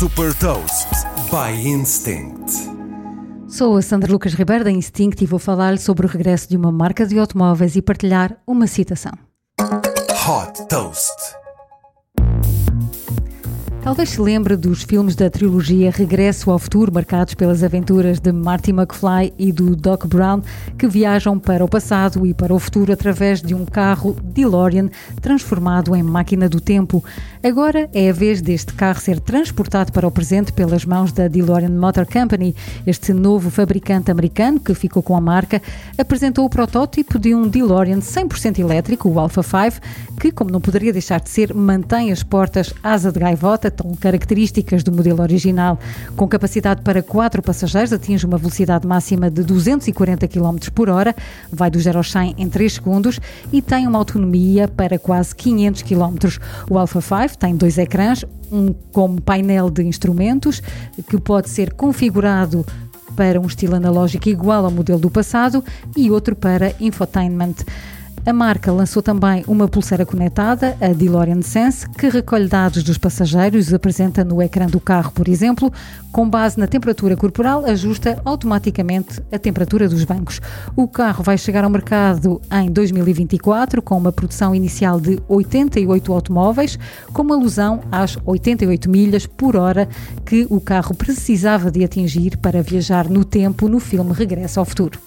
Super Toast by Instinct. Sou a Sandra Lucas Ribeiro da Instinct e vou falar-lhe sobre o regresso de uma marca de automóveis e partilhar uma citação. Hot Toast. Talvez se lembre dos filmes da trilogia Regresso ao Futuro, marcados pelas aventuras de Marty McFly e do Doc Brown, que viajam para o passado e para o futuro através de um carro DeLorean transformado em máquina do tempo. Agora é a vez deste carro ser transportado para o presente pelas mãos da DeLorean Motor Company. Este novo fabricante americano, que ficou com a marca, apresentou o protótipo de um DeLorean 100% elétrico, o Alpha 5, que, como não poderia deixar de ser, mantém as portas asa de gaivota tão características do modelo original. Com capacidade para quatro passageiros, atinge uma velocidade máxima de 240 km por hora, vai do 0 ao 100 em 3 segundos e tem uma autonomia para quase 500 km. O Alpha 5 tem dois ecrãs, um como painel de instrumentos, que pode ser configurado para um estilo analógico igual ao modelo do passado e outro para infotainment. A marca lançou também uma pulseira conectada, a DeLorean Sense, que recolhe dados dos passageiros e apresenta no ecrã do carro, por exemplo. Com base na temperatura corporal, ajusta automaticamente a temperatura dos bancos. O carro vai chegar ao mercado em 2024 com uma produção inicial de 88 automóveis, com uma alusão às 88 milhas por hora que o carro precisava de atingir para viajar no tempo no filme Regresso ao Futuro.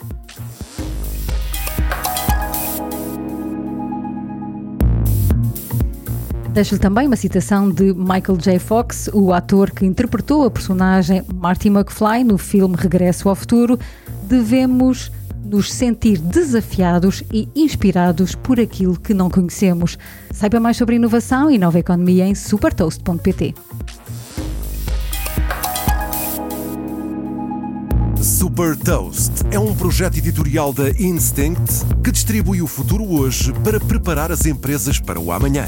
Deixo-lhe também uma citação de Michael J. Fox, o ator que interpretou a personagem Marty McFly no filme Regresso ao Futuro. Devemos nos sentir desafiados e inspirados por aquilo que não conhecemos. Saiba mais sobre inovação e nova economia em supertoast.pt. Super Toast é um projeto editorial da Instinct que distribui o futuro hoje para preparar as empresas para o amanhã.